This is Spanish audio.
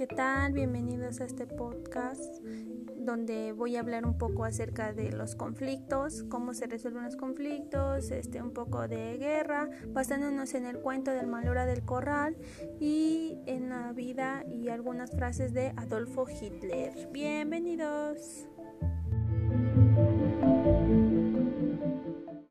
¿qué tal? Bienvenidos a este podcast donde voy a hablar un poco acerca de los conflictos, cómo se resuelven los conflictos, este, un poco de guerra, basándonos en el cuento del Malora del Corral y en la vida y algunas frases de Adolfo Hitler. Bienvenidos.